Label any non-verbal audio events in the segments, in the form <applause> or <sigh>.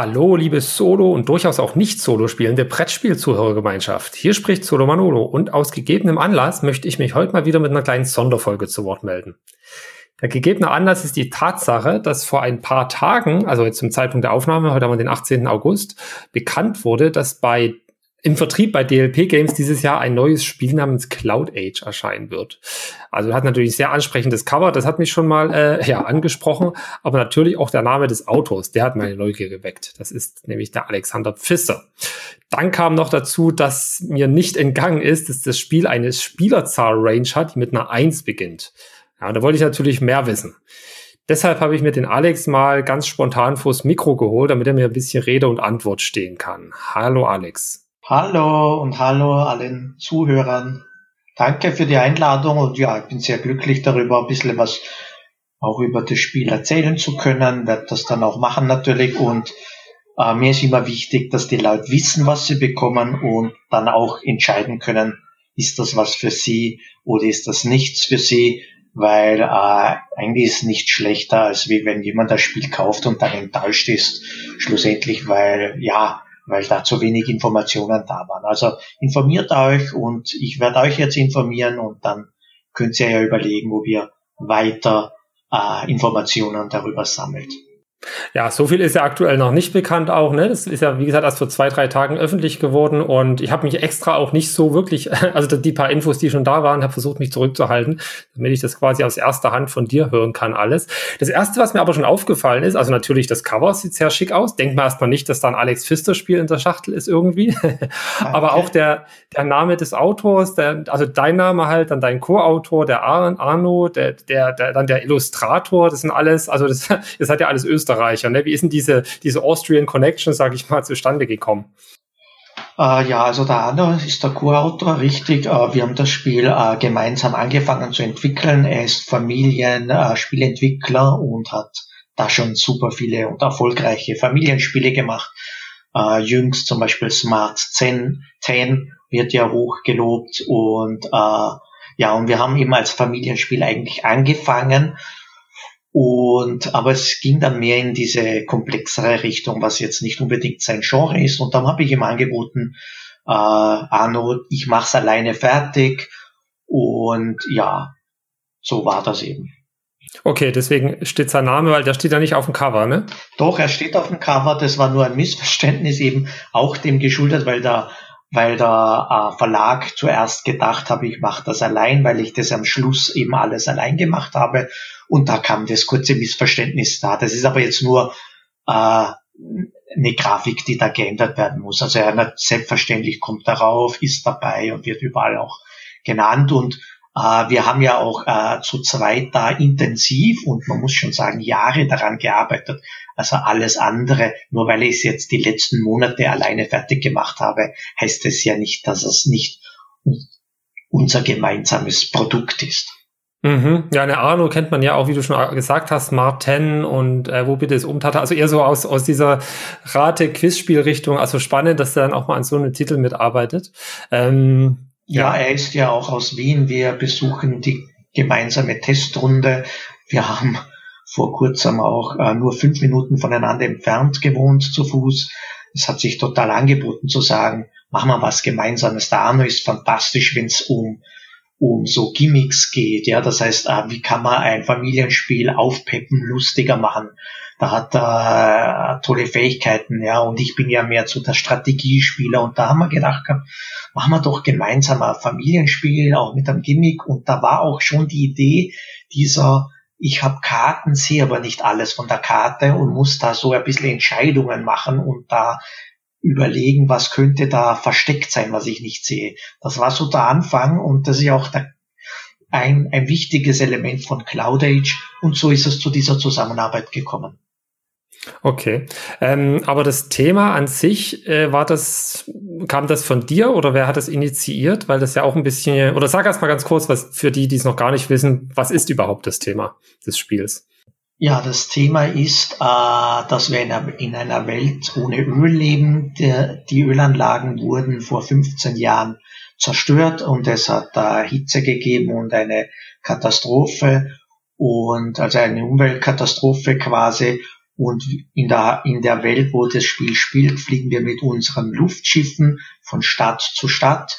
Hallo, liebe Solo- und durchaus auch nicht Solo spielende Brettspiel-Zuhörergemeinschaft. Hier spricht Solo Manolo und aus gegebenem Anlass möchte ich mich heute mal wieder mit einer kleinen Sonderfolge zu Wort melden. Der gegebene Anlass ist die Tatsache, dass vor ein paar Tagen, also jetzt zum Zeitpunkt der Aufnahme, heute haben wir den 18. August, bekannt wurde, dass bei im Vertrieb bei DLP Games dieses Jahr ein neues Spiel namens Cloud Age erscheinen wird. Also hat natürlich sehr ansprechendes Cover, das hat mich schon mal äh, <laughs> ja, angesprochen, aber natürlich auch der Name des Autors, der hat meine Neugier geweckt. Das ist nämlich der Alexander Pfister. Dann kam noch dazu, dass mir nicht entgangen ist, dass das Spiel eine Spielerzahl-Range hat, die mit einer 1 beginnt. Ja, da wollte ich natürlich mehr wissen. Deshalb habe ich mir den Alex mal ganz spontan vors Mikro geholt, damit er mir ein bisschen Rede und Antwort stehen kann. Hallo Alex. Hallo und hallo allen Zuhörern. Danke für die Einladung und ja, ich bin sehr glücklich darüber, ein bisschen was auch über das Spiel erzählen zu können, werde das dann auch machen natürlich. Und äh, mir ist immer wichtig, dass die Leute wissen, was sie bekommen und dann auch entscheiden können, ist das was für sie oder ist das nichts für sie, weil äh, eigentlich ist es nicht schlechter, als wie wenn jemand das Spiel kauft und dann enttäuscht ist, schlussendlich, weil ja, weil da zu wenig Informationen da waren. Also informiert euch und ich werde euch jetzt informieren und dann könnt ihr ja überlegen, wo ihr weiter äh, Informationen darüber sammelt. Ja, so viel ist ja aktuell noch nicht bekannt auch. Ne? Das ist ja, wie gesagt, erst vor zwei, drei Tagen öffentlich geworden und ich habe mich extra auch nicht so wirklich, <laughs> also die paar Infos, die schon da waren, habe versucht, mich zurückzuhalten, damit ich das quasi aus erster Hand von dir hören kann alles. Das Erste, was mir aber schon aufgefallen ist, also natürlich das Cover sieht sehr schick aus. Denkt man erstmal nicht, dass da ein Alex Pfister-Spiel in der Schachtel ist irgendwie. <laughs> aber auch der, der Name des Autors, der, also dein Name halt, dann dein Co-Autor, der Arno, der, der, der, dann der Illustrator, das sind alles, also das, <laughs> das hat ja alles Österreich Österreicher. Ne? Wie ist denn diese, diese Austrian Connection, sage ich mal, zustande gekommen? Äh, ja, also der Arno ist der Co-Autor, richtig. Äh, wir haben das Spiel äh, gemeinsam angefangen zu entwickeln. Er ist Familienspielentwickler und hat da schon super viele und erfolgreiche Familienspiele gemacht. Äh, jüngst zum Beispiel Smart 10, 10 wird ja hoch gelobt und äh, ja, und wir haben eben als Familienspiel eigentlich angefangen und, aber es ging dann mehr in diese komplexere Richtung, was jetzt nicht unbedingt sein Genre ist. Und dann habe ich ihm angeboten, äh, Arno, ich mach's alleine fertig. Und ja, so war das eben. Okay, deswegen steht sein Name, weil der steht ja nicht auf dem Cover, ne? Doch, er steht auf dem Cover. Das war nur ein Missverständnis eben auch dem geschuldet, weil der weil der äh, Verlag zuerst gedacht habe, ich mache das allein, weil ich das am Schluss eben alles allein gemacht habe. Und da kam das kurze Missverständnis da. Das ist aber jetzt nur äh, eine Grafik, die da geändert werden muss. Also er selbstverständlich kommt darauf, ist dabei und wird überall auch genannt. Und wir haben ja auch äh, zu zweit da intensiv und man muss schon sagen Jahre daran gearbeitet. Also alles andere, nur weil ich es jetzt die letzten Monate alleine fertig gemacht habe, heißt es ja nicht, dass es nicht unser gemeinsames Produkt ist. Mhm. Ja, eine Arno kennt man ja auch, wie du schon gesagt hast, Smart 10 und äh, wo bitte es Umtata. Also eher so aus, aus dieser Rate-Quizspiel-Richtung. Also spannend, dass er dann auch mal an so einem Titel mitarbeitet. Ähm, ja, er ist ja auch aus Wien. Wir besuchen die gemeinsame Testrunde. Wir haben vor kurzem auch äh, nur fünf Minuten voneinander entfernt gewohnt zu Fuß. Es hat sich total angeboten zu sagen, machen wir was Gemeinsames. Der Arno ist fantastisch, wenn es um um so Gimmicks geht. Ja, das heißt, äh, wie kann man ein Familienspiel aufpeppen, lustiger machen? Da hat er äh, tolle Fähigkeiten, ja, und ich bin ja mehr zu der Strategiespieler und da haben wir gedacht, machen wir doch gemeinsam ein Familienspiel, auch mit einem Gimmick und da war auch schon die Idee dieser ich habe Karten, sehe aber nicht alles von der Karte und muss da so ein bisschen Entscheidungen machen und da überlegen, was könnte da versteckt sein, was ich nicht sehe. Das war so der Anfang und das ist ja auch der, ein, ein wichtiges Element von Cloud Age und so ist es zu dieser Zusammenarbeit gekommen. Okay, ähm, aber das Thema an sich, äh, war das, kam das von dir oder wer hat das initiiert? Weil das ja auch ein bisschen, oder sag erst mal ganz kurz, was für die, die es noch gar nicht wissen, was ist überhaupt das Thema des Spiels? Ja, das Thema ist, äh, dass wir in einer, in einer Welt ohne Öl leben. Der, die Ölanlagen wurden vor 15 Jahren zerstört und es hat da Hitze gegeben und eine Katastrophe und also eine Umweltkatastrophe quasi. Und in der, in der Welt, wo das Spiel spielt, fliegen wir mit unseren Luftschiffen von Stadt zu Stadt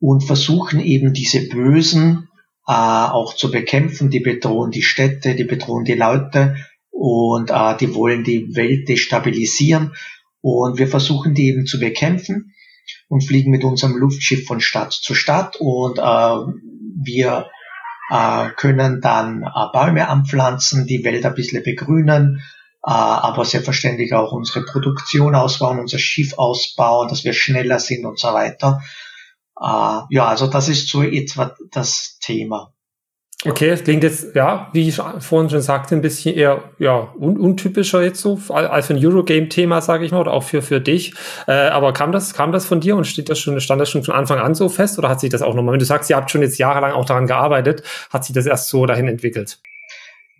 und versuchen eben diese Bösen äh, auch zu bekämpfen. Die bedrohen die Städte, die bedrohen die Leute und äh, die wollen die Welt destabilisieren. Und wir versuchen die eben zu bekämpfen und fliegen mit unserem Luftschiff von Stadt zu Stadt und äh, wir äh, können dann äh, Bäume anpflanzen, die Welt ein bisschen begrünen, aber selbstverständlich auch unsere Produktion ausbauen, unser Schiff ausbauen, dass wir schneller sind und so weiter. Äh, ja, also das ist so etwa das Thema. Okay, es klingt jetzt, ja, wie ich vorhin schon sagte, ein bisschen eher ja, un untypischer jetzt so, als ein Eurogame-Thema, sage ich mal, oder auch für, für dich. Äh, aber kam das, kam das von dir und steht das schon, stand das schon von Anfang an so fest oder hat sich das auch nochmal, wenn du sagst, ihr habt schon jetzt jahrelang auch daran gearbeitet, hat sich das erst so dahin entwickelt?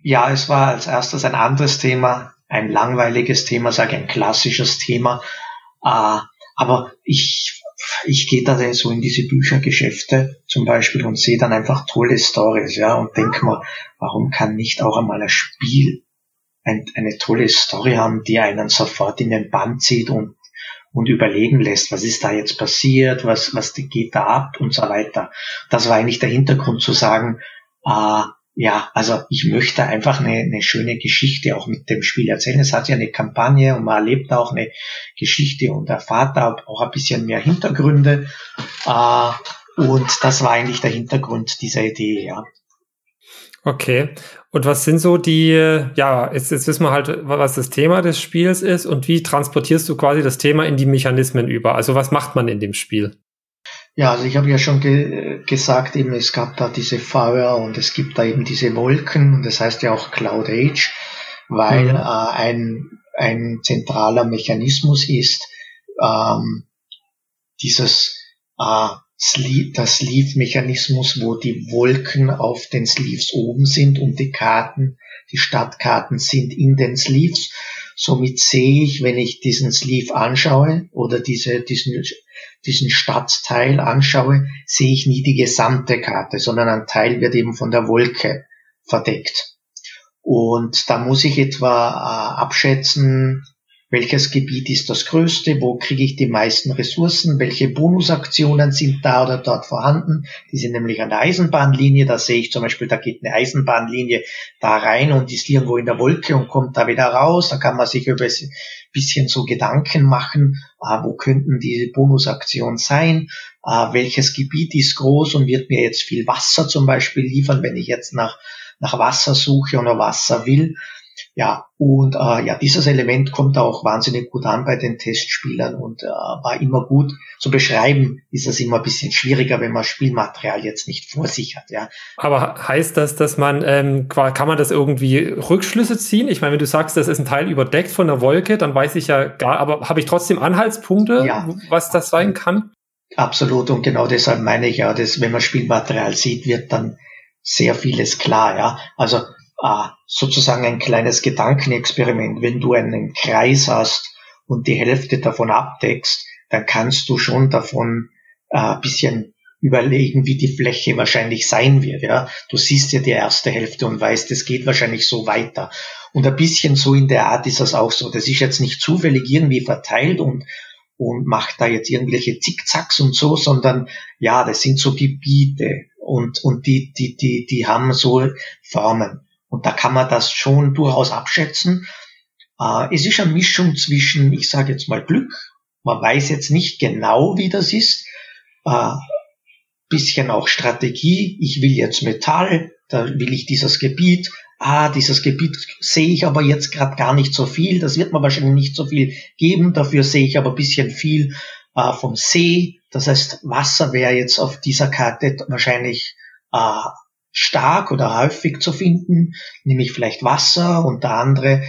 Ja, es war als erstes ein anderes Thema, ein langweiliges Thema, sage ein klassisches Thema. Äh, aber ich ich gehe da so in diese Büchergeschäfte zum Beispiel und sehe dann einfach tolle Stories, ja, und denke mir, warum kann nicht auch einmal ein Spiel ein, eine tolle Story haben, die einen sofort in den Band zieht und, und überlegen lässt, was ist da jetzt passiert, was, was geht da ab und so weiter. Das war eigentlich der Hintergrund zu sagen, äh, ja, also ich möchte einfach eine, eine schöne Geschichte auch mit dem Spiel erzählen. Es hat ja eine Kampagne und man erlebt auch eine Geschichte und erfahrt da auch ein bisschen mehr Hintergründe. Äh, und das war eigentlich der Hintergrund dieser Idee, ja. Okay. Und was sind so die, ja, jetzt, jetzt wissen wir halt, was das Thema des Spiels ist und wie transportierst du quasi das Thema in die Mechanismen über? Also was macht man in dem Spiel? Ja, also ich habe ja schon ge gesagt, eben es gab da diese Feuer und es gibt da eben diese Wolken und das heißt ja auch Cloud Age, weil mhm. äh, ein, ein zentraler Mechanismus ist ähm, dieses äh, Sleeve, der Sleeve-Mechanismus, wo die Wolken auf den Sleeves oben sind und die Karten, die Stadtkarten sind in den Sleeves. Somit sehe ich, wenn ich diesen Sleeve anschaue oder diese, diesen diesen Stadtteil anschaue, sehe ich nie die gesamte Karte, sondern ein Teil wird eben von der Wolke verdeckt. Und da muss ich etwa äh, abschätzen, welches Gebiet ist das größte? Wo kriege ich die meisten Ressourcen? Welche Bonusaktionen sind da oder dort vorhanden? Die sind nämlich an der Eisenbahnlinie. Da sehe ich zum Beispiel, da geht eine Eisenbahnlinie da rein und ist irgendwo in der Wolke und kommt da wieder raus. Da kann man sich über ein bisschen so Gedanken machen, äh, wo könnten diese Bonusaktionen sein? Äh, welches Gebiet ist groß und wird mir jetzt viel Wasser zum Beispiel liefern, wenn ich jetzt nach, nach Wasser suche oder Wasser will? Ja, und äh, ja, dieses Element kommt auch wahnsinnig gut an bei den Testspielern und äh, war immer gut zu beschreiben. Ist es immer ein bisschen schwieriger, wenn man Spielmaterial jetzt nicht vor sich hat. Ja. Aber heißt das, dass man ähm, kann man das irgendwie Rückschlüsse ziehen? Ich meine, wenn du sagst, das ist ein Teil überdeckt von der Wolke, dann weiß ich ja gar. Aber habe ich trotzdem Anhaltspunkte, ja. was das sein kann? Absolut und genau deshalb meine ich ja, dass wenn man Spielmaterial sieht, wird dann sehr vieles klar. Ja, also äh, sozusagen ein kleines Gedankenexperiment. Wenn du einen Kreis hast und die Hälfte davon abdeckst, dann kannst du schon davon äh, bisschen überlegen, wie die Fläche wahrscheinlich sein wird. Ja, du siehst ja die erste Hälfte und weißt, es geht wahrscheinlich so weiter. Und ein bisschen so in der Art ist das auch so. Das ist jetzt nicht zufällig irgendwie verteilt und und macht da jetzt irgendwelche Zickzacks und so, sondern ja, das sind so Gebiete und und die die die die haben so Formen. Und da kann man das schon durchaus abschätzen. Äh, es ist eine Mischung zwischen, ich sage jetzt mal Glück, man weiß jetzt nicht genau, wie das ist, äh, bisschen auch Strategie, ich will jetzt Metall, da will ich dieses Gebiet, ah, dieses Gebiet sehe ich aber jetzt gerade gar nicht so viel, das wird mir wahrscheinlich nicht so viel geben, dafür sehe ich aber bisschen viel äh, vom See, das heißt Wasser wäre jetzt auf dieser Karte wahrscheinlich äh, stark oder häufig zu finden, nämlich vielleicht Wasser und der andere.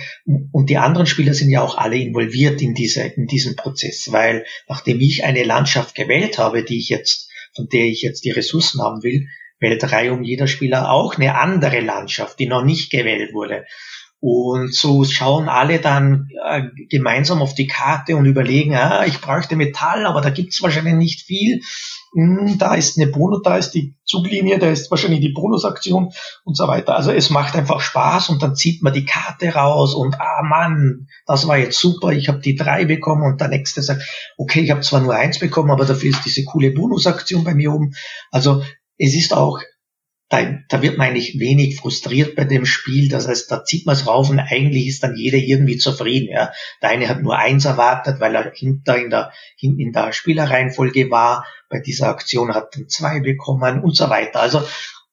Und die anderen Spieler sind ja auch alle involviert in diese, in diesen Prozess, weil nachdem ich eine Landschaft gewählt habe, die ich jetzt, von der ich jetzt die Ressourcen haben will, wählt reihum jeder Spieler auch eine andere Landschaft, die noch nicht gewählt wurde. Und so schauen alle dann äh, gemeinsam auf die Karte und überlegen, ah, ich bräuchte Metall, aber da gibt's wahrscheinlich nicht viel. Da ist eine Bonus, da ist die Zuglinie, da ist wahrscheinlich die Bonusaktion und so weiter. Also es macht einfach Spaß und dann zieht man die Karte raus und ah Mann, das war jetzt super, ich habe die drei bekommen und der nächste sagt, okay, ich habe zwar nur eins bekommen, aber dafür ist diese coole Bonusaktion bei mir oben. Also es ist auch da, da wird man eigentlich wenig frustriert bei dem Spiel. Das heißt, da zieht man es rauf und eigentlich ist dann jeder irgendwie zufrieden. Ja. Der eine hat nur eins erwartet, weil er hinter in der, hinten in der Spielerreihenfolge war. Bei dieser Aktion hat er zwei bekommen und so weiter. Also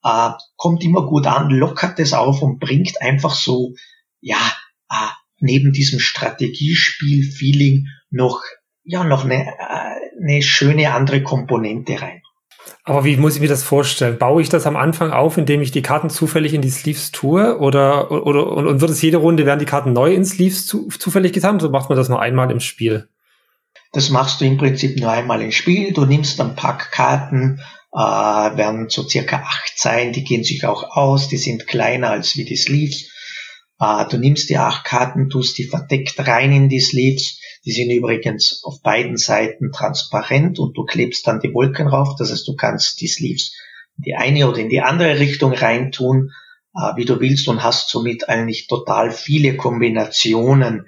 äh, kommt immer gut an, lockert es auf und bringt einfach so, ja, äh, neben diesem Strategiespiel-Feeling noch, ja, noch eine, äh, eine schöne andere Komponente rein. Aber wie muss ich mir das vorstellen? Baue ich das am Anfang auf, indem ich die Karten zufällig in die Sleeves tue? Oder, oder und, und wird es jede Runde, werden die Karten neu in Sleeves zu, zufällig getan? Oder macht man das nur einmal im Spiel? Das machst du im Prinzip nur einmal im Spiel. Du nimmst ein Pack Karten, äh, werden so circa acht sein, die gehen sich auch aus, die sind kleiner als wie die Sleeves. Äh, du nimmst die acht Karten, tust die verdeckt rein in die Sleeves die sind übrigens auf beiden Seiten transparent und du klebst dann die Wolken rauf. Das heißt, du kannst die Sleeves in die eine oder in die andere Richtung reintun, äh, wie du willst und hast somit eigentlich total viele Kombinationen,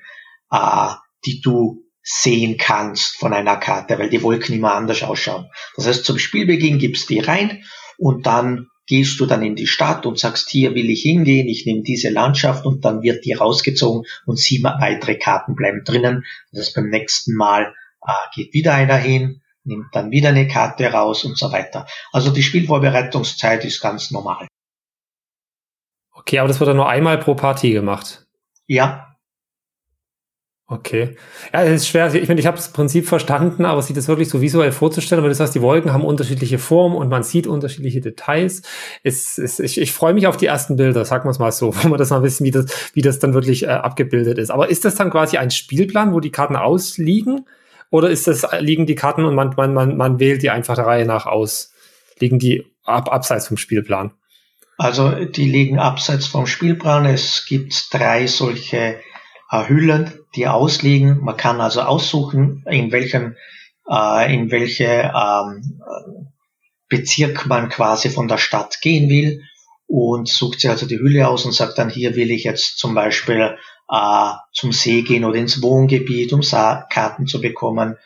äh, die du sehen kannst von einer Karte, weil die Wolken immer anders ausschauen. Das heißt, zum Spielbeginn gibst die rein und dann gehst du dann in die Stadt und sagst, hier will ich hingehen, ich nehme diese Landschaft und dann wird die rausgezogen und sieben weitere Karten bleiben drinnen. Das heißt, beim nächsten Mal äh, geht wieder einer hin, nimmt dann wieder eine Karte raus und so weiter. Also die Spielvorbereitungszeit ist ganz normal. Okay, aber das wird dann nur einmal pro Partie gemacht. Ja, Okay. Ja, es ist schwer. Ich meine, ich habe das Prinzip verstanden, aber sich das wirklich so visuell vorzustellen. Aber das heißt, die Wolken haben unterschiedliche Formen und man sieht unterschiedliche Details. Es, es, ich, ich freue mich auf die ersten Bilder, sagen wir es mal so, <laughs> wo man das mal wissen, wie das, wie das dann wirklich äh, abgebildet ist. Aber ist das dann quasi ein Spielplan, wo die Karten ausliegen? Oder ist das, liegen die Karten und man, man, man, man wählt die einfach der Reihe nach aus? Liegen die ab, abseits vom Spielplan? Also die liegen abseits vom Spielplan. Es gibt drei solche äh, Hüllen, die ausliegen. Man kann also aussuchen, in welchem, äh, in welche ähm, Bezirk man quasi von der Stadt gehen will und sucht sich also die Hülle aus und sagt dann, hier will ich jetzt zum Beispiel äh, zum See gehen oder ins Wohngebiet, um Sa Karten zu bekommen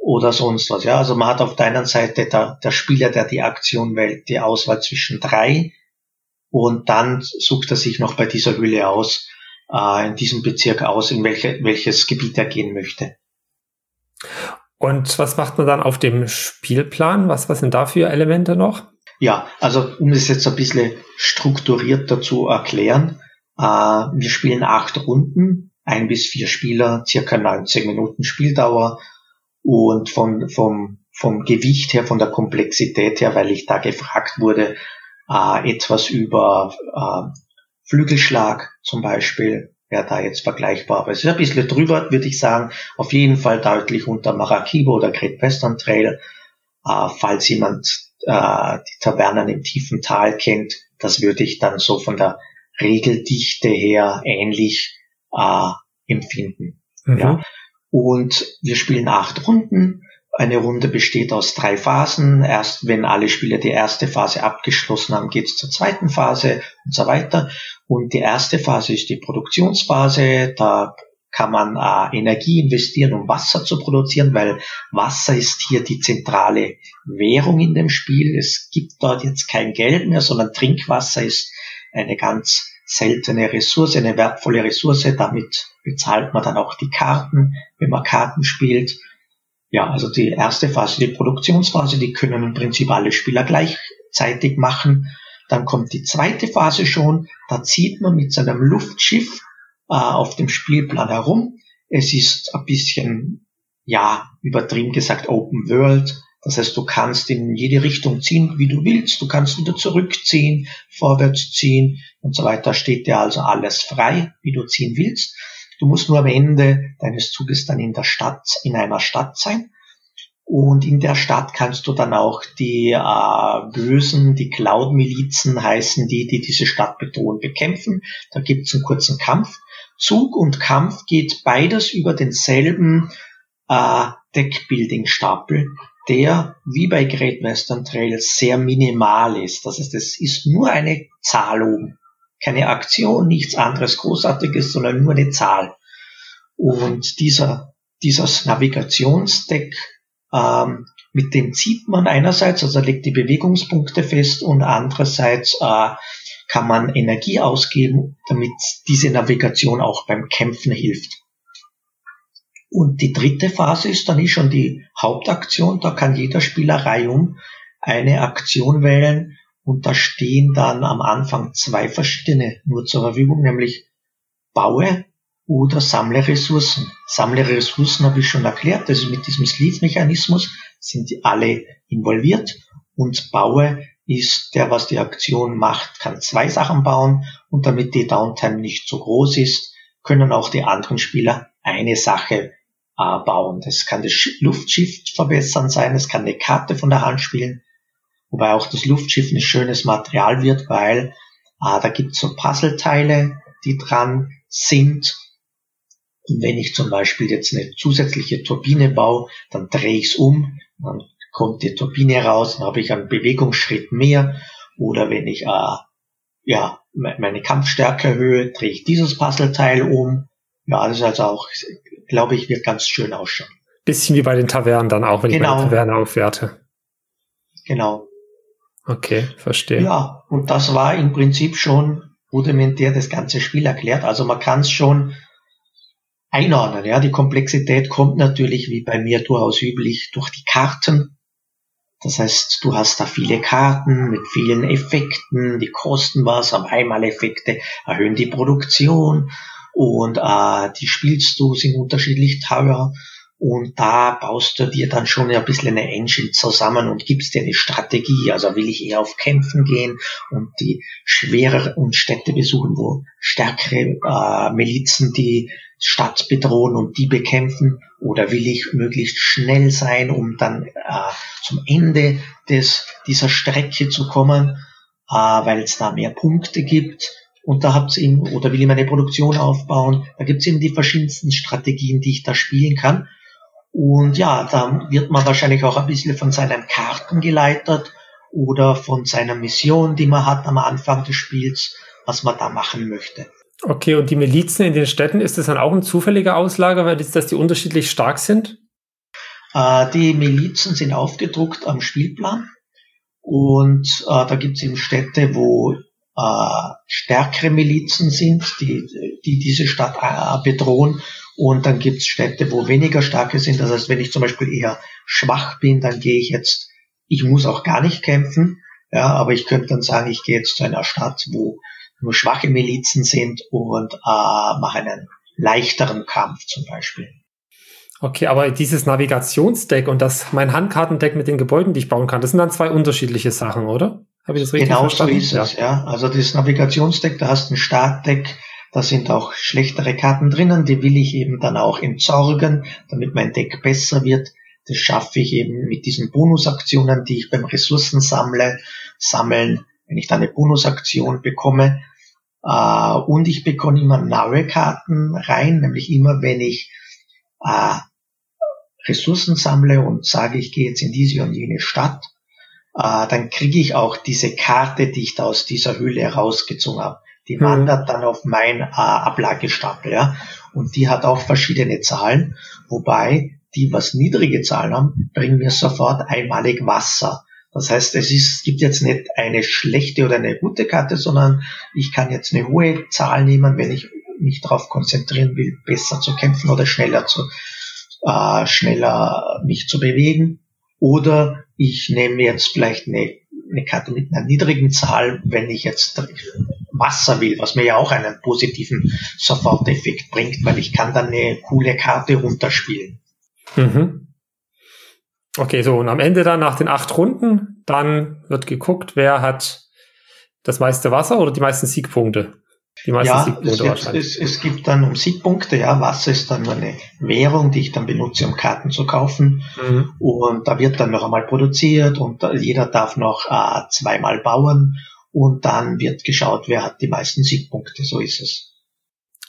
oder sonst was. Ja, also man hat auf der einen Seite der, der Spieler, der die Aktion wählt, die Auswahl zwischen drei und dann sucht er sich noch bei dieser Hülle aus, äh, in diesem Bezirk aus, in welche, welches Gebiet er gehen möchte. Und was macht man dann auf dem Spielplan? Was, was sind da für Elemente noch? Ja, also um es jetzt ein bisschen strukturierter zu erklären, äh, wir spielen acht Runden, ein bis vier Spieler, circa 90 Minuten Spieldauer und von, vom, vom Gewicht her, von der Komplexität her, weil ich da gefragt wurde, äh, etwas über äh, Flügelschlag zum Beispiel wäre da jetzt vergleichbar. Aber es ist ein bisschen drüber, würde ich sagen. Auf jeden Fall deutlich unter Maracaibo oder Great Western Trail. Äh, falls jemand äh, die Tavernen im tiefen Tal kennt, das würde ich dann so von der Regeldichte her ähnlich äh, empfinden. Mhm. Ja. Und wir spielen acht Runden. Eine Runde besteht aus drei Phasen. Erst wenn alle Spieler die erste Phase abgeschlossen haben, geht es zur zweiten Phase und so weiter. Und die erste Phase ist die Produktionsphase. Da kann man äh, Energie investieren, um Wasser zu produzieren, weil Wasser ist hier die zentrale Währung in dem Spiel. Es gibt dort jetzt kein Geld mehr, sondern Trinkwasser ist eine ganz seltene Ressource, eine wertvolle Ressource. Damit bezahlt man dann auch die Karten, wenn man Karten spielt. Ja, also die erste Phase, die Produktionsphase, die können im Prinzip alle Spieler gleichzeitig machen. Dann kommt die zweite Phase schon, da zieht man mit seinem Luftschiff äh, auf dem Spielplan herum. Es ist ein bisschen, ja, übertrieben gesagt, Open World. Das heißt, du kannst in jede Richtung ziehen, wie du willst. Du kannst wieder zurückziehen, vorwärts ziehen und so weiter. Steht dir also alles frei, wie du ziehen willst. Du musst nur am Ende deines Zuges dann in der Stadt, in einer Stadt sein. Und in der Stadt kannst du dann auch die äh, Bösen, die Cloud-Milizen heißen die, die diese Stadt bedrohen, bekämpfen. Da gibt es einen kurzen Kampf. Zug und Kampf geht beides über denselben äh, Deckbuilding-Stapel. der wie bei Great Western Trail sehr minimal ist. Das heißt, es ist nur eine Zahl oben. Keine Aktion, nichts anderes Großartiges, sondern nur eine Zahl. Und dieser, dieses Navigationsdeck, ähm, mit dem zieht man einerseits, also legt die Bewegungspunkte fest und andererseits äh, kann man Energie ausgeben, damit diese Navigation auch beim Kämpfen hilft. Und die dritte Phase ist dann schon die Hauptaktion. Da kann jeder Spieler reihum eine Aktion wählen und da stehen dann am Anfang zwei verschiedene nur zur Verfügung, nämlich baue oder sammle Ressourcen. Sammle Ressourcen habe ich schon erklärt, also mit diesem Sleeve-Mechanismus sind die alle involviert und baue ist der, was die Aktion macht, kann zwei Sachen bauen und damit die Downtime nicht so groß ist, können auch die anderen Spieler eine Sache äh, bauen. Das kann das Luftschiff verbessern sein, es kann eine Karte von der Hand spielen, wobei auch das Luftschiff ein schönes Material wird, weil äh, da gibt es so Puzzleteile, die dran sind. Und wenn ich zum Beispiel jetzt eine zusätzliche Turbine baue, dann drehe ich es um, dann kommt die Turbine raus, dann habe ich einen Bewegungsschritt mehr. Oder wenn ich äh, ja, meine Kampfstärke erhöhe, drehe ich dieses Puzzleteil um. Ja, das ist also auch glaube ich, wird ganz schön ausschauen. Bisschen wie bei den Tavernen dann auch, wenn genau. ich meine Taverne aufwerte. Genau. Okay, verstehe. Ja, und das war im Prinzip schon rudimentär das ganze Spiel erklärt. Also man kann es schon einordnen. Ja, die Komplexität kommt natürlich, wie bei mir durchaus üblich, durch die Karten. Das heißt, du hast da viele Karten mit vielen Effekten, die kosten was, aber Einmaleffekte erhöhen die Produktion und äh, die spielst du, sind unterschiedlich teuer und da baust du dir dann schon ein bisschen eine Engine zusammen und gibst dir eine Strategie. Also will ich eher auf Kämpfen gehen und die schwereren Städte besuchen, wo stärkere äh, Milizen die Stadt bedrohen und die bekämpfen? Oder will ich möglichst schnell sein, um dann äh, zum Ende des, dieser Strecke zu kommen, äh, weil es da mehr Punkte gibt? Und da habt ihr eben, oder will ich meine Produktion aufbauen, da gibt's eben die verschiedensten Strategien, die ich da spielen kann. Und ja, da wird man wahrscheinlich auch ein bisschen von seinen Karten geleitet oder von seiner Mission, die man hat am Anfang des Spiels, was man da machen möchte. Okay, und die Milizen in den Städten, ist das dann auch ein zufälliger Auslager, weil das, dass die unterschiedlich stark sind? Äh, die Milizen sind aufgedruckt am Spielplan. Und äh, da gibt es eben Städte, wo äh, stärkere Milizen sind, die, die diese Stadt äh, bedrohen. Und dann gibt es Städte, wo weniger starke sind. Das heißt, wenn ich zum Beispiel eher schwach bin, dann gehe ich jetzt, ich muss auch gar nicht kämpfen, ja, aber ich könnte dann sagen, ich gehe jetzt zu einer Stadt, wo nur schwache Milizen sind und äh, mache einen leichteren Kampf zum Beispiel. Okay, aber dieses Navigationsdeck und das mein Handkartendeck mit den Gebäuden, die ich bauen kann, das sind dann zwei unterschiedliche Sachen, oder? Habe ich das richtig genau verstanden? Genau so ist ja. es, ja. Also das Navigationsdeck, da hast du ein Startdeck, da sind auch schlechtere Karten drinnen, die will ich eben dann auch entsorgen, damit mein Deck besser wird. Das schaffe ich eben mit diesen Bonusaktionen, die ich beim Ressourcen sammle, sammeln, wenn ich dann eine Bonusaktion bekomme. Äh, und ich bekomme immer neue Karten rein, nämlich immer wenn ich äh, Ressourcen sammle und sage, ich gehe jetzt in diese und jene Stadt, äh, dann kriege ich auch diese Karte, die ich da aus dieser Hülle herausgezogen habe. Die mhm. wandert dann auf mein äh, Ablagestapel, ja. Und die hat auch verschiedene Zahlen, wobei die, was niedrige Zahlen haben, bringen mir sofort einmalig Wasser. Das heißt, es, ist, es gibt jetzt nicht eine schlechte oder eine gute Karte, sondern ich kann jetzt eine hohe Zahl nehmen, wenn ich mich darauf konzentrieren will, besser zu kämpfen oder schneller zu äh, schneller mich zu bewegen. Oder ich nehme jetzt vielleicht eine, eine Karte mit einer niedrigen Zahl, wenn ich jetzt Wasser will, was mir ja auch einen positiven Soforteffekt bringt, weil ich kann dann eine coole Karte runterspielen. Mhm. Okay, so und am Ende dann nach den acht Runden, dann wird geguckt, wer hat das meiste Wasser oder die meisten Siegpunkte. Die meisten ja, Siegpunkte es, es, es, gibt dann um Siegpunkte, ja, Wasser ist dann nur eine Währung, die ich dann benutze, um Karten zu kaufen. Mhm. Und da wird dann noch einmal produziert und jeder darf noch äh, zweimal bauen und dann wird geschaut, wer hat die meisten Siegpunkte, so ist es.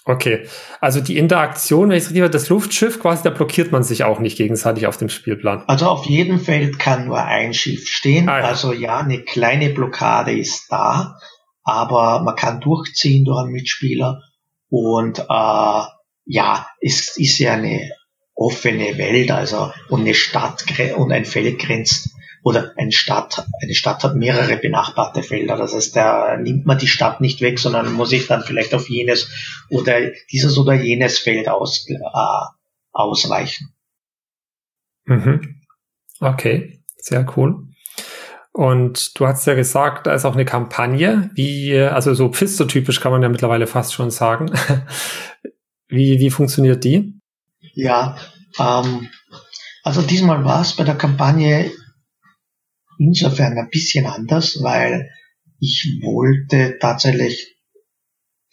Okay, also die Interaktion, wenn ich es richtig das Luftschiff quasi, da blockiert man sich auch nicht gegenseitig auf dem Spielplan. Also auf jedem Feld kann nur ein Schiff stehen. Ah, ja. Also ja, eine kleine Blockade ist da, aber man kann durchziehen durch einen Mitspieler und äh, ja, es ist ja eine offene Welt, also und eine Stadt und ein Feld grenzt oder eine Stadt, eine Stadt hat mehrere benachbarte Felder. Das heißt, da nimmt man die Stadt nicht weg, sondern muss sich dann vielleicht auf jenes oder dieses oder jenes Feld aus, äh, ausweichen. Mhm. Okay, sehr cool. Und du hast ja gesagt, da ist auch eine Kampagne, wie, also so Pfister-typisch kann man ja mittlerweile fast schon sagen. <laughs> wie, wie funktioniert die? Ja, ähm, also diesmal war es bei der Kampagne insofern ein bisschen anders, weil ich wollte tatsächlich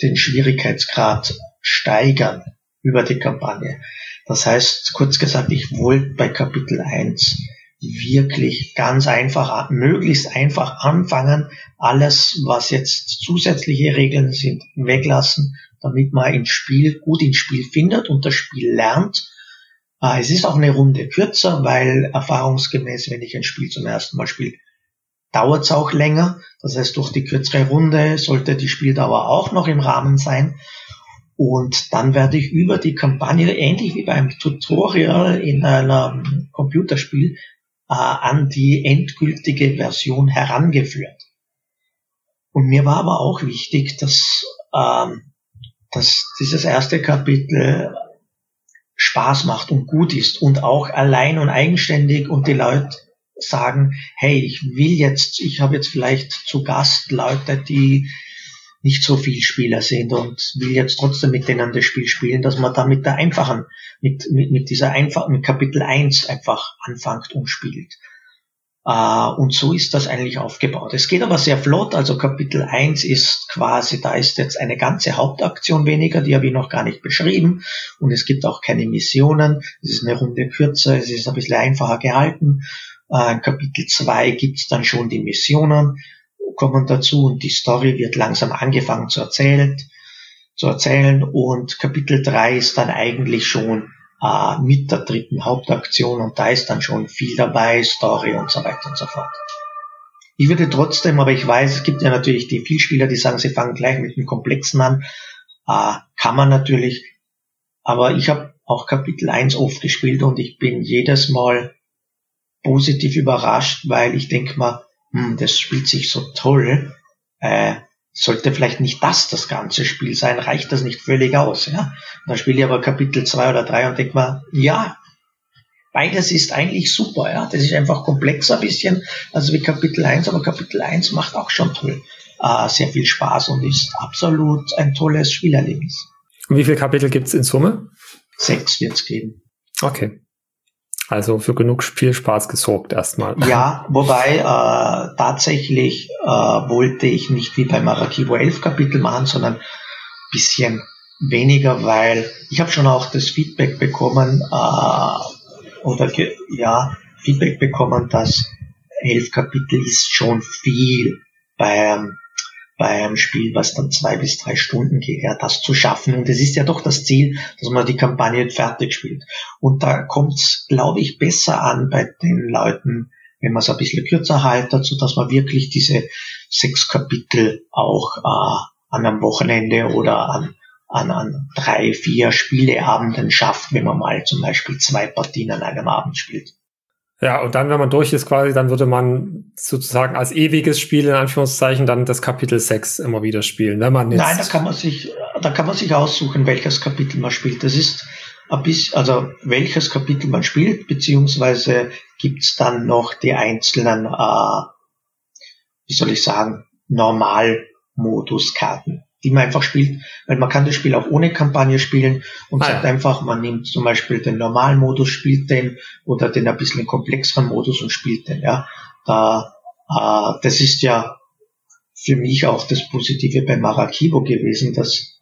den Schwierigkeitsgrad steigern über die Kampagne. Das heißt, kurz gesagt, ich wollte bei Kapitel 1 wirklich ganz einfach, möglichst einfach anfangen, alles, was jetzt zusätzliche Regeln sind, weglassen, damit man ins Spiel, gut ins Spiel findet und das Spiel lernt es ist auch eine Runde kürzer, weil erfahrungsgemäß, wenn ich ein Spiel zum ersten Mal spiele, dauert es auch länger. Das heißt, durch die kürzere Runde sollte die Spieldauer auch noch im Rahmen sein. Und dann werde ich über die Kampagne, ähnlich wie beim Tutorial in einem Computerspiel, an die endgültige Version herangeführt. Und mir war aber auch wichtig, dass, ähm, dass dieses erste Kapitel Spaß macht und gut ist und auch allein und eigenständig und die Leute sagen, hey, ich will jetzt, ich habe jetzt vielleicht zu Gast Leute, die nicht so viel Spieler sind und will jetzt trotzdem mit denen das Spiel spielen, dass man da mit der einfachen, mit, mit, mit dieser einfachen, mit Kapitel 1 einfach anfängt und spielt. Äh, und so ist das eigentlich aufgebaut. Es geht aber sehr flott, also Kapitel 1 ist quasi, da ist jetzt eine ganze Hauptaktion weniger, die habe ich noch gar nicht beschrieben. Und es gibt auch keine Missionen, es ist eine Runde kürzer, es ist ein bisschen einfacher gehalten. Äh, in Kapitel 2 gibt's dann schon die Missionen, kommen dazu und die Story wird langsam angefangen zu erzählen, zu erzählen. Und Kapitel 3 ist dann eigentlich schon äh, mit der dritten Hauptaktion und da ist dann schon viel dabei, Story und so weiter und so fort. Ich würde trotzdem, aber ich weiß, es gibt ja natürlich die Vielspieler, die sagen, sie fangen gleich mit dem Komplexen an. Äh, kann man natürlich, aber ich habe auch Kapitel 1 oft gespielt und ich bin jedes Mal positiv überrascht, weil ich denke mal, hm, das spielt sich so toll. Äh, sollte vielleicht nicht das das ganze Spiel sein, reicht das nicht völlig aus. Ja? Und dann spiele ich aber Kapitel 2 oder 3 und denke mal, ja, beides ist eigentlich super. Ja? Das ist einfach komplexer ein bisschen, also wie Kapitel 1, aber Kapitel 1 macht auch schon toll. Äh, sehr viel Spaß und ist absolut ein tolles Spielerlebnis. Und wie viele Kapitel gibt es in Summe? Sechs wird es geben. Okay. Also für genug Spielspaß gesorgt erstmal. Ja, wobei äh, tatsächlich äh, wollte ich nicht wie bei Marakibo elf Kapitel machen, sondern bisschen weniger, weil ich habe schon auch das Feedback bekommen äh, oder ja Feedback bekommen, dass elf Kapitel ist schon viel beim bei einem Spiel, was dann zwei bis drei Stunden geht, ja, das zu schaffen. Und es ist ja doch das Ziel, dass man die Kampagne fertig spielt. Und da kommt es, glaube ich, besser an bei den Leuten, wenn man es ein bisschen kürzer hält, dazu, dass man wirklich diese sechs Kapitel auch äh, an einem Wochenende oder an, an, an drei, vier Spieleabenden schafft, wenn man mal zum Beispiel zwei Partien an einem Abend spielt. Ja, und dann, wenn man durch ist quasi, dann würde man sozusagen als ewiges Spiel in Anführungszeichen dann das Kapitel 6 immer wieder spielen, wenn man jetzt Nein, da kann man sich, da kann man sich aussuchen, welches Kapitel man spielt. Das ist ein bisschen, also welches Kapitel man spielt, beziehungsweise gibt's dann noch die einzelnen, äh, wie soll ich sagen, Normalmoduskarten die man einfach spielt, weil man kann das Spiel auch ohne Kampagne spielen und ah, sagt ja. einfach, man nimmt zum Beispiel den normalen Modus, spielt den oder den ein bisschen komplexeren Modus und spielt den, ja. Da, äh, das ist ja für mich auch das Positive bei Marakibo gewesen, dass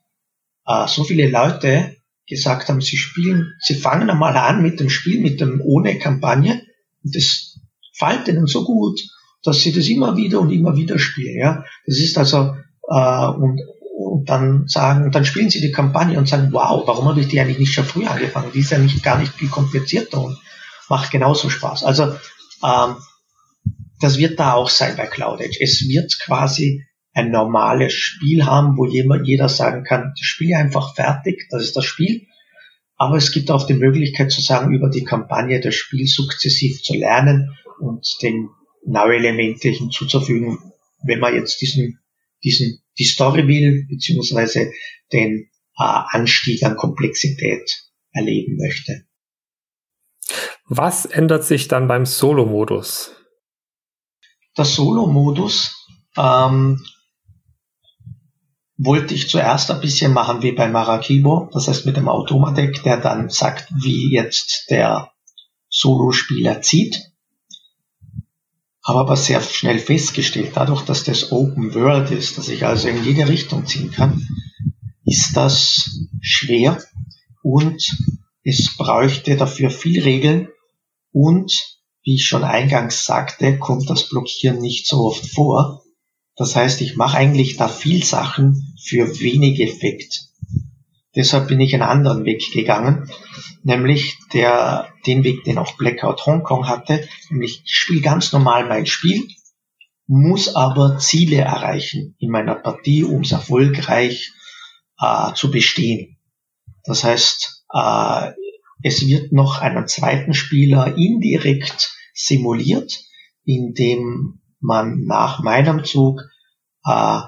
äh, so viele Leute gesagt haben, sie spielen, sie fangen einmal an mit dem Spiel, mit dem ohne Kampagne und das fällt ihnen so gut, dass sie das immer wieder und immer wieder spielen, ja. Das ist also äh, und und dann sagen, dann spielen sie die Kampagne und sagen, wow, warum habe ich die eigentlich nicht schon früh angefangen? Die ist ja nicht gar nicht viel komplizierter und macht genauso Spaß. Also ähm, das wird da auch sein bei Cloud Edge. Es wird quasi ein normales Spiel haben, wo jeder sagen kann, das Spiel einfach fertig, das ist das Spiel. Aber es gibt auch die Möglichkeit zu sagen, über die Kampagne das Spiel sukzessiv zu lernen und den neue Elemente hinzuzufügen, wenn man jetzt diesen, diesen, die Story will, beziehungsweise den äh, Anstieg an Komplexität erleben möchte. Was ändert sich dann beim Solo-Modus? Der Solo-Modus ähm, wollte ich zuerst ein bisschen machen wie bei Maracaibo, das heißt mit dem Automadeck, der dann sagt, wie jetzt der Solospieler zieht. Habe aber sehr schnell festgestellt, dadurch, dass das Open World ist, dass ich also in jede Richtung ziehen kann, ist das schwer und es bräuchte dafür viel Regeln und, wie ich schon eingangs sagte, kommt das Blockieren nicht so oft vor. Das heißt, ich mache eigentlich da viel Sachen für wenig Effekt. Deshalb bin ich einen anderen Weg gegangen, nämlich der, den Weg, den auch Blackout Hong Kong hatte, nämlich ich spiele ganz normal mein Spiel, muss aber Ziele erreichen in meiner Partie, um es erfolgreich äh, zu bestehen. Das heißt, äh, es wird noch einen zweiten Spieler indirekt simuliert, indem man nach meinem Zug äh,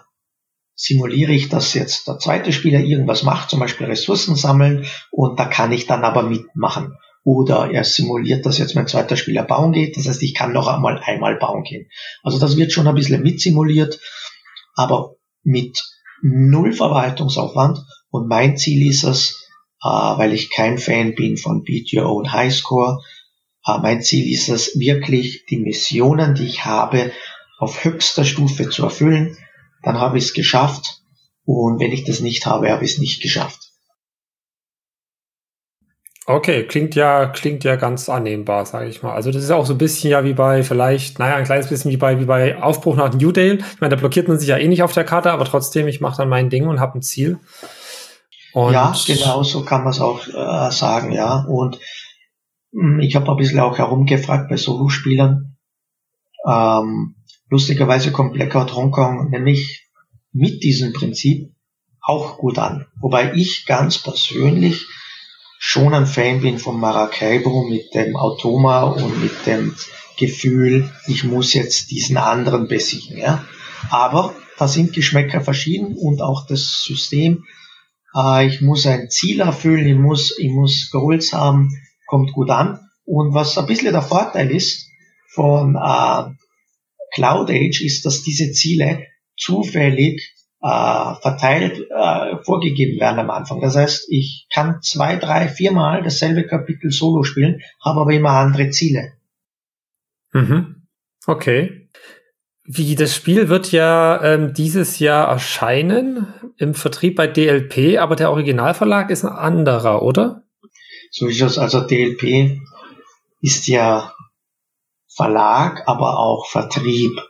simuliere ich, dass jetzt der zweite Spieler irgendwas macht, zum Beispiel Ressourcen sammeln, und da kann ich dann aber mitmachen. Oder er simuliert, dass jetzt mein zweiter Spieler bauen geht, das heißt, ich kann noch einmal einmal bauen gehen. Also das wird schon ein bisschen mitsimuliert, aber mit null Verwaltungsaufwand. Und mein Ziel ist es, äh, weil ich kein Fan bin von Beat Your Own Highscore, äh, mein Ziel ist es wirklich, die Missionen, die ich habe, auf höchster Stufe zu erfüllen, dann habe ich es geschafft. Und wenn ich das nicht habe, habe ich es nicht geschafft. Okay, klingt ja, klingt ja ganz annehmbar, sage ich mal. Also das ist auch so ein bisschen ja wie bei vielleicht, naja, ein kleines bisschen wie bei, wie bei Aufbruch nach New Dale. Ich meine, da blockiert man sich ja eh nicht auf der Karte, aber trotzdem, ich mache dann mein Ding und habe ein Ziel. Und ja, genau so kann man es auch äh, sagen, ja. Und mh, hm, ich habe ein bisschen auch herumgefragt bei Solospielern. Ähm, Lustigerweise kommt Blackout Hongkong nämlich mit diesem Prinzip auch gut an. Wobei ich ganz persönlich schon ein Fan bin von Maracaibo mit dem Automa und mit dem Gefühl, ich muss jetzt diesen anderen besiegen. Ja? Aber da sind Geschmäcker verschieden und auch das System. Äh, ich muss ein Ziel erfüllen, ich muss, ich muss Goals haben, kommt gut an. Und was ein bisschen der Vorteil ist von äh, Cloud Age ist, dass diese Ziele zufällig äh, verteilt äh, vorgegeben werden am Anfang. Das heißt, ich kann zwei, drei, viermal dasselbe Kapitel solo spielen, habe aber immer andere Ziele. Mhm. Okay. Wie das Spiel wird ja ähm, dieses Jahr erscheinen im Vertrieb bei DLP, aber der Originalverlag ist ein anderer, oder? So ist es. Also DLP ist ja Verlag, aber auch Vertrieb.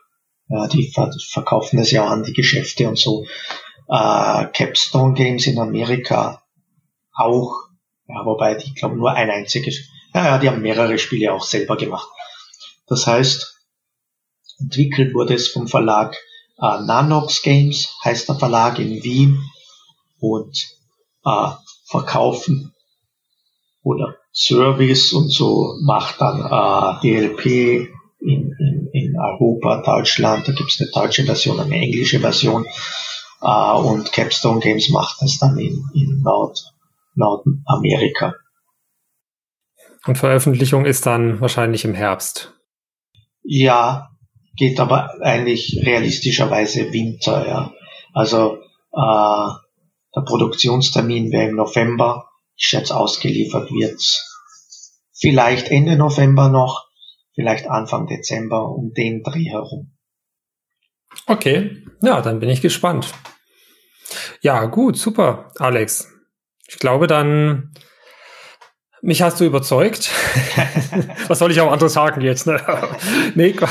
Ja, die verkaufen das ja an die Geschäfte und so. Äh, Capstone Games in Amerika auch, ja, wobei die, glaube nur ein einziges, ja, ja, die haben mehrere Spiele auch selber gemacht. Das heißt, entwickelt wurde es vom Verlag äh, Nanox Games, heißt der Verlag in Wien und äh, verkaufen oder Service und so macht dann äh, DLP in, in, in Europa, Deutschland, da gibt es eine deutsche Version, eine englische Version äh, und Capstone Games macht das dann in, in Nord, Nordamerika. Und Veröffentlichung ist dann wahrscheinlich im Herbst. Ja, geht aber eigentlich realistischerweise Winter, ja. Also äh, der Produktionstermin wäre im November ich schätze, ausgeliefert wird vielleicht Ende November noch, vielleicht Anfang Dezember um den Dreh herum. Okay, ja, dann bin ich gespannt. Ja, gut, super, Alex. Ich glaube, dann Mich hast du überzeugt. <laughs> Was soll ich auch anderes sagen jetzt? Ne? <laughs> nee, ja,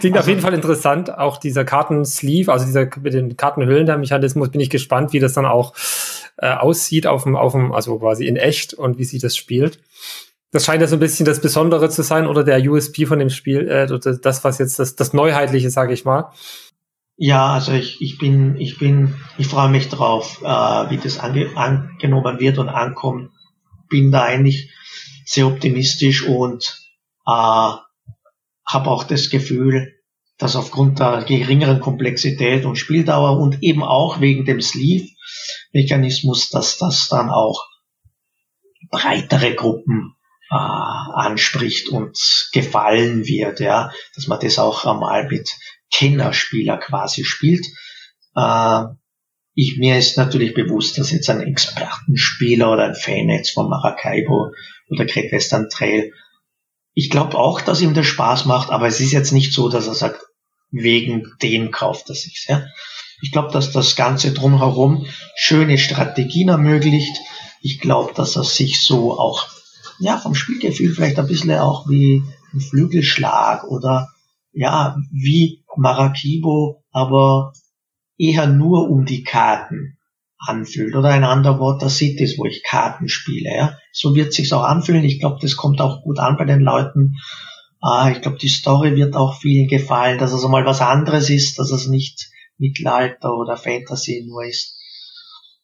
klingt also, auf jeden Fall interessant. Auch dieser Kartensleeve, also dieser mit den Kartenhüllen, der Mechanismus, bin ich gespannt, wie das dann auch äh, aussieht auf dem, auf dem, also quasi in echt und wie sich das spielt. Das scheint ja so ein bisschen das Besondere zu sein oder der USP von dem Spiel, äh, das, was jetzt das, das Neuheitliche, sage ich mal. Ja, also ich, ich bin, ich bin, ich freue mich drauf, äh, wie das ange angenommen wird und ankommt bin da eigentlich sehr optimistisch und äh, habe auch das Gefühl, dass aufgrund der geringeren Komplexität und Spieldauer und eben auch wegen dem Sleeve-Mechanismus, dass das dann auch breitere Gruppen äh, anspricht und gefallen wird, ja, dass man das auch einmal mit Kennerspieler quasi spielt. Äh, ich, mir ist natürlich bewusst, dass jetzt ein Expertenspieler oder ein Fan jetzt von Maracaibo oder Great Western Trail, ich glaube auch, dass ihm das Spaß macht, aber es ist jetzt nicht so, dass er sagt, wegen dem kauft er sich's. Ja? Ich glaube, dass das Ganze drumherum schöne Strategien ermöglicht. Ich glaube, dass er sich so auch, ja, vom Spielgefühl vielleicht ein bisschen auch wie ein Flügelschlag oder ja, wie Maracaibo, aber eher nur um die Karten anfühlt. Oder ein anderer Wort, das sieht es, wo ich Karten spiele. Ja? So wird sich's auch anfühlen. Ich glaube, das kommt auch gut an bei den Leuten. Ah, ich glaube, die Story wird auch vielen gefallen, dass es mal was anderes ist, dass es nicht Mittelalter oder Fantasy nur ist.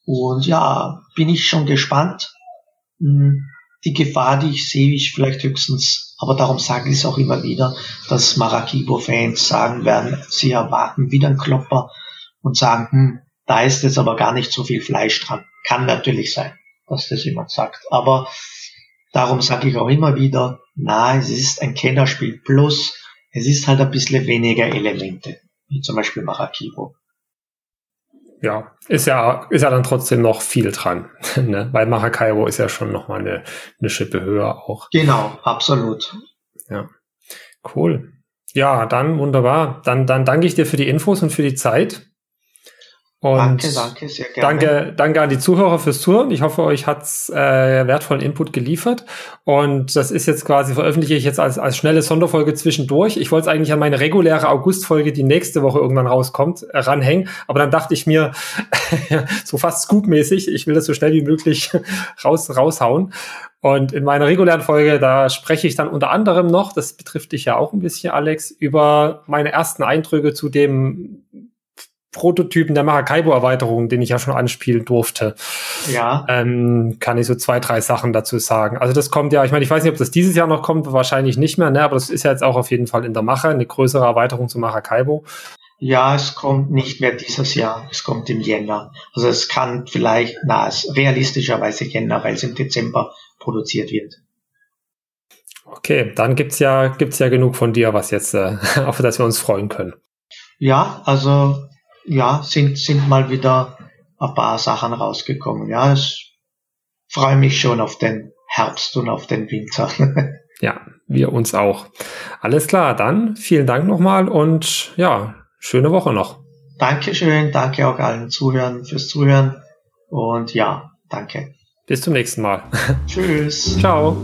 Und ja, bin ich schon gespannt. Hm, die Gefahr, die ich sehe, ich vielleicht höchstens, aber darum sage ich es auch immer wieder, dass Marakibo-Fans sagen werden, sie erwarten wieder einen Klopper und sagen, hm, da ist jetzt aber gar nicht so viel Fleisch dran. Kann natürlich sein, dass das jemand sagt. Aber darum sage ich auch immer wieder, na, es ist ein Kennerspiel plus, es ist halt ein bisschen weniger Elemente, wie zum Beispiel Marakibo. Ja, ist ja, ist ja dann trotzdem noch viel dran, <laughs> ne? weil Maracaibo ist ja schon nochmal eine, eine Schippe höher auch. Genau, absolut. Ja, cool. Ja, dann wunderbar. Dann, dann danke ich dir für die Infos und für die Zeit. Und danke, danke, sehr gerne. Danke, danke an die Zuhörer fürs Zuhören. Ich hoffe, euch hat's äh, wertvollen Input geliefert. Und das ist jetzt quasi, veröffentliche ich jetzt als, als schnelle Sonderfolge zwischendurch. Ich wollte es eigentlich an meine reguläre Augustfolge, die nächste Woche irgendwann rauskommt, äh, ranhängen. Aber dann dachte ich mir, <laughs> so fast scoop-mäßig, ich will das so schnell wie möglich <laughs> raus, raushauen. Und in meiner regulären Folge, da spreche ich dann unter anderem noch, das betrifft dich ja auch ein bisschen, Alex, über meine ersten Eindrücke zu dem Prototypen der Maracaibo-Erweiterung, den ich ja schon anspielen durfte. Ja. Ähm, kann ich so zwei, drei Sachen dazu sagen. Also das kommt ja, ich meine, ich weiß nicht, ob das dieses Jahr noch kommt, wahrscheinlich nicht mehr, ne? aber das ist ja jetzt auch auf jeden Fall in der Mache, eine größere Erweiterung zu Maracaibo. Ja, es kommt nicht mehr dieses Jahr, es kommt im Jänner. Also es kann vielleicht, na, es realistischerweise Jänner, weil es im Dezember produziert wird. Okay, dann gibt's ja, gibt's ja genug von dir, was jetzt, äh, <laughs> auf das wir uns freuen können. Ja, also ja, sind, sind mal wieder ein paar Sachen rausgekommen. Ja, ich freue mich schon auf den Herbst und auf den Winter. <laughs> ja, wir uns auch. Alles klar, dann vielen Dank nochmal und ja, schöne Woche noch. Dankeschön, danke auch allen Zuhörern fürs Zuhören und ja, danke. Bis zum nächsten Mal. <laughs> Tschüss. Ciao.